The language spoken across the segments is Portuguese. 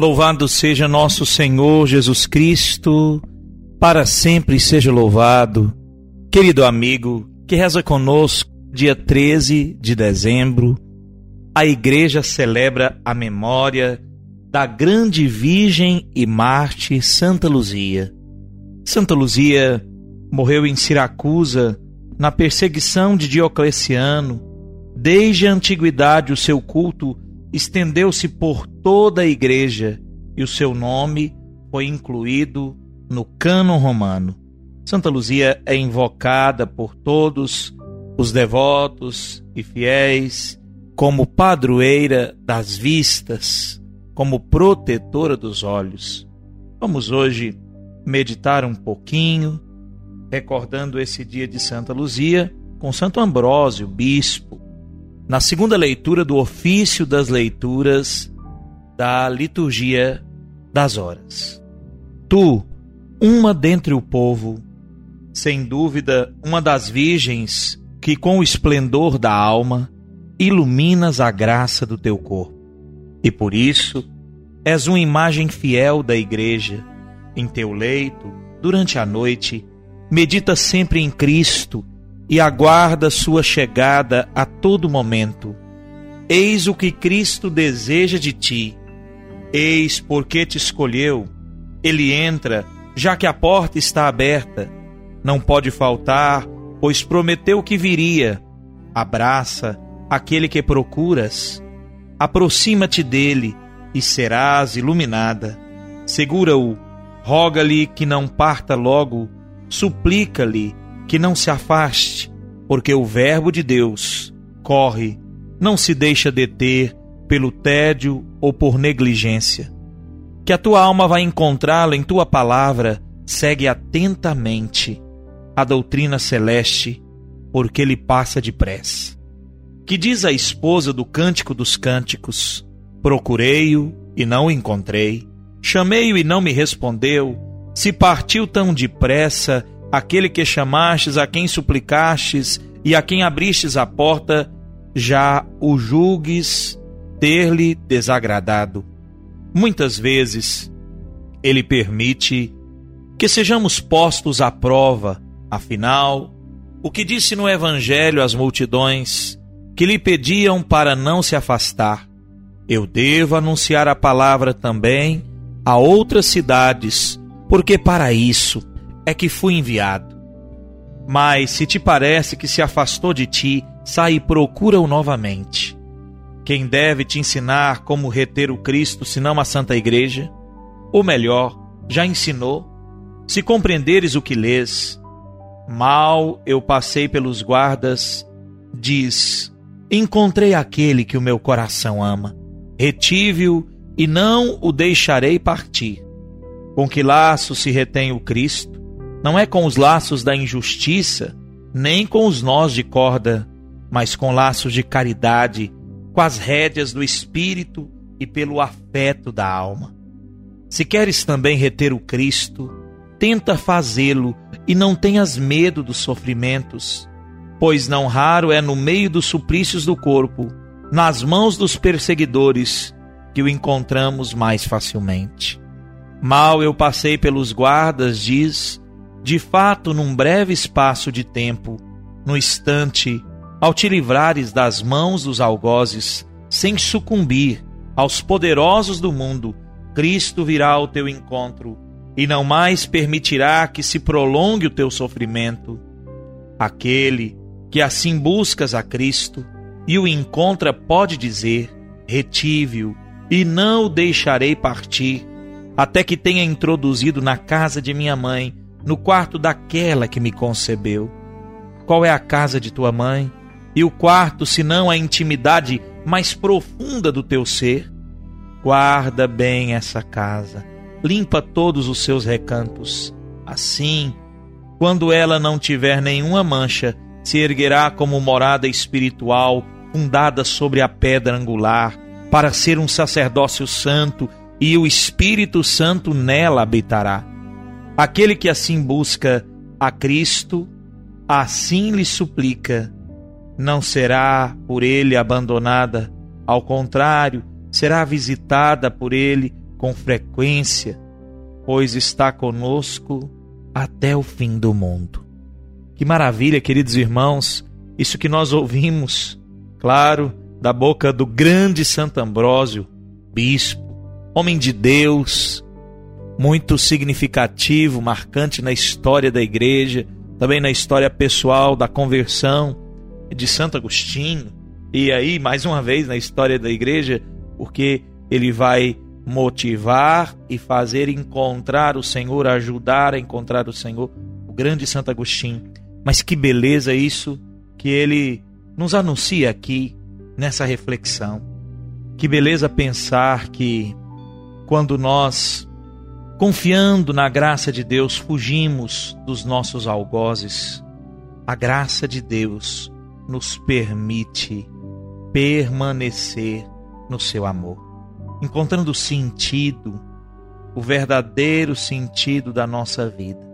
Louvado seja nosso Senhor Jesus Cristo, para sempre seja louvado. Querido amigo que reza conosco, dia 13 de dezembro, a igreja celebra a memória da grande Virgem e Marte Santa Luzia. Santa Luzia morreu em Siracusa na perseguição de Diocleciano. Desde a antiguidade, o seu culto estendeu-se por toda a igreja e o seu nome foi incluído no cânon romano. Santa Luzia é invocada por todos os devotos e fiéis como padroeira das vistas, como protetora dos olhos. Vamos hoje meditar um pouquinho, recordando esse dia de Santa Luzia com Santo Ambrósio, bispo, na segunda leitura do ofício das leituras da liturgia das horas. Tu, uma dentre o povo, sem dúvida uma das virgens que com o esplendor da alma iluminas a graça do teu corpo. E por isso és uma imagem fiel da igreja. Em teu leito, durante a noite, medita sempre em Cristo e aguarda sua chegada a todo momento. Eis o que Cristo deseja de ti. Eis porque te escolheu. Ele entra, já que a porta está aberta. Não pode faltar, pois prometeu que viria. Abraça aquele que procuras. Aproxima-te dele e serás iluminada. Segura-o, roga-lhe que não parta logo, suplica-lhe que não se afaste, porque o Verbo de Deus corre, não se deixa deter pelo tédio ou por negligência. Que a tua alma vai encontrá-lo em tua palavra, segue atentamente a doutrina celeste, porque ele passa depressa. Que diz a esposa do Cântico dos Cânticos: Procurei-o e não o encontrei, chamei-o e não me respondeu. Se partiu tão depressa aquele que chamastes, a quem suplicastes e a quem abristes a porta, já o julgues ter-lhe desagradado. Muitas vezes ele permite que sejamos postos à prova, afinal, o que disse no Evangelho às multidões que lhe pediam para não se afastar. Eu devo anunciar a palavra também a outras cidades, porque para isso é que fui enviado. Mas se te parece que se afastou de ti, sai e procura-o novamente. Quem deve te ensinar como reter o Cristo, senão a Santa Igreja? Ou melhor, já ensinou? Se compreenderes o que lês, mal eu passei pelos guardas, diz: Encontrei aquele que o meu coração ama, retive-o e não o deixarei partir. Com que laço se retém o Cristo? Não é com os laços da injustiça, nem com os nós de corda, mas com laços de caridade, com as rédeas do espírito e pelo afeto da alma. Se queres também reter o Cristo, tenta fazê-lo e não tenhas medo dos sofrimentos, pois não raro é no meio dos suplícios do corpo, nas mãos dos perseguidores, que o encontramos mais facilmente. Mal eu passei pelos guardas, diz, de fato, num breve espaço de tempo, no instante, ao te livrares das mãos dos algozes, sem sucumbir aos poderosos do mundo, Cristo virá ao teu encontro e não mais permitirá que se prolongue o teu sofrimento. Aquele que assim buscas a Cristo e o encontra pode dizer: retive-o e não o deixarei partir, até que tenha introduzido na casa de minha mãe no quarto daquela que me concebeu. Qual é a casa de tua mãe? E o quarto, senão a intimidade mais profunda do teu ser, guarda bem essa casa, limpa todos os seus recantos. Assim, quando ela não tiver nenhuma mancha, se erguerá como morada espiritual fundada sobre a pedra angular, para ser um sacerdócio santo, e o Espírito Santo nela habitará. Aquele que assim busca a Cristo, assim lhe suplica, não será por ele abandonada, ao contrário, será visitada por ele com frequência, pois está conosco até o fim do mundo. Que maravilha, queridos irmãos, isso que nós ouvimos, claro, da boca do grande Santo Ambrósio, bispo, homem de Deus, muito significativo, marcante na história da igreja, também na história pessoal da conversão de Santo Agostinho. E aí, mais uma vez, na história da igreja, porque ele vai motivar e fazer encontrar o Senhor, ajudar a encontrar o Senhor, o grande Santo Agostinho. Mas que beleza isso que ele nos anuncia aqui nessa reflexão. Que beleza pensar que quando nós, confiando na graça de Deus, fugimos dos nossos algozes, a graça de Deus nos permite permanecer no seu amor, encontrando sentido, o verdadeiro sentido da nossa vida,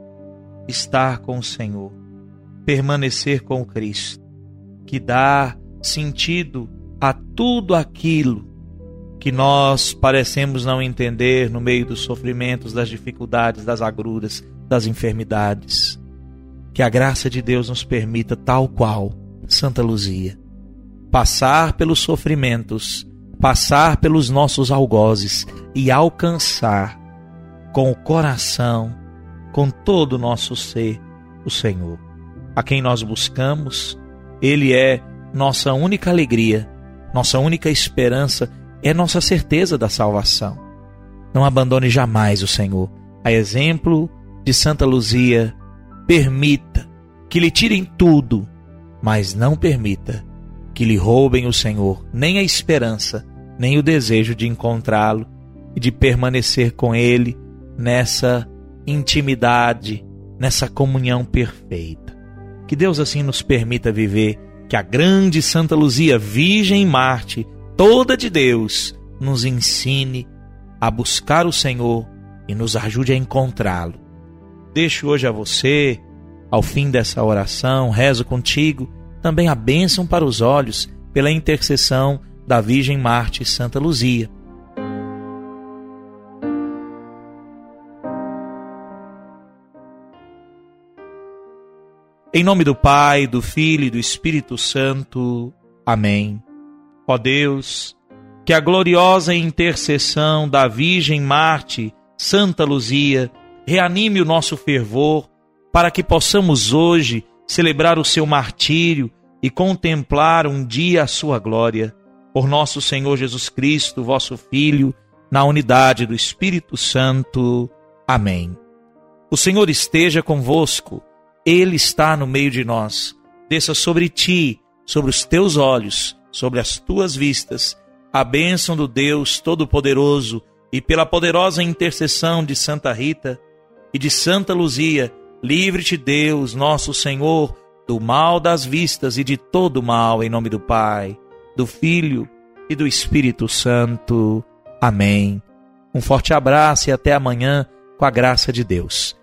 estar com o Senhor, permanecer com Cristo, que dá sentido a tudo aquilo que nós parecemos não entender no meio dos sofrimentos, das dificuldades, das agruras, das enfermidades. Que a graça de Deus nos permita, tal qual Santa Luzia, passar pelos sofrimentos, passar pelos nossos algozes e alcançar com o coração, com todo o nosso ser, o Senhor. A quem nós buscamos, Ele é nossa única alegria, nossa única esperança é nossa certeza da salvação. Não abandone jamais o Senhor. A exemplo de Santa Luzia, permita que lhe tirem tudo, mas não permita que lhe roubem o Senhor, nem a esperança, nem o desejo de encontrá-lo e de permanecer com Ele nessa intimidade, nessa comunhão perfeita. Que Deus assim nos permita viver que a grande Santa Luzia, Virgem Marte, toda de Deus, nos ensine a buscar o Senhor e nos ajude a encontrá-lo. Deixo hoje a você, ao fim dessa oração, rezo contigo também a bênção para os olhos pela intercessão da Virgem Marte Santa Luzia. Em nome do Pai, do Filho e do Espírito Santo. Amém. Ó Deus, que a gloriosa intercessão da Virgem Marte, Santa Luzia, reanime o nosso fervor, para que possamos hoje celebrar o seu martírio e contemplar um dia a sua glória. Por nosso Senhor Jesus Cristo, vosso Filho, na unidade do Espírito Santo. Amém. O Senhor esteja convosco, Ele está no meio de nós. Desça sobre ti, sobre os teus olhos, sobre as tuas vistas, a bênção do Deus Todo-Poderoso e pela poderosa intercessão de Santa Rita e de Santa Luzia, livre-te Deus, nosso Senhor, do mal das vistas e de todo mal, em nome do Pai, do Filho e do Espírito Santo. Amém. Um forte abraço e até amanhã, com a graça de Deus.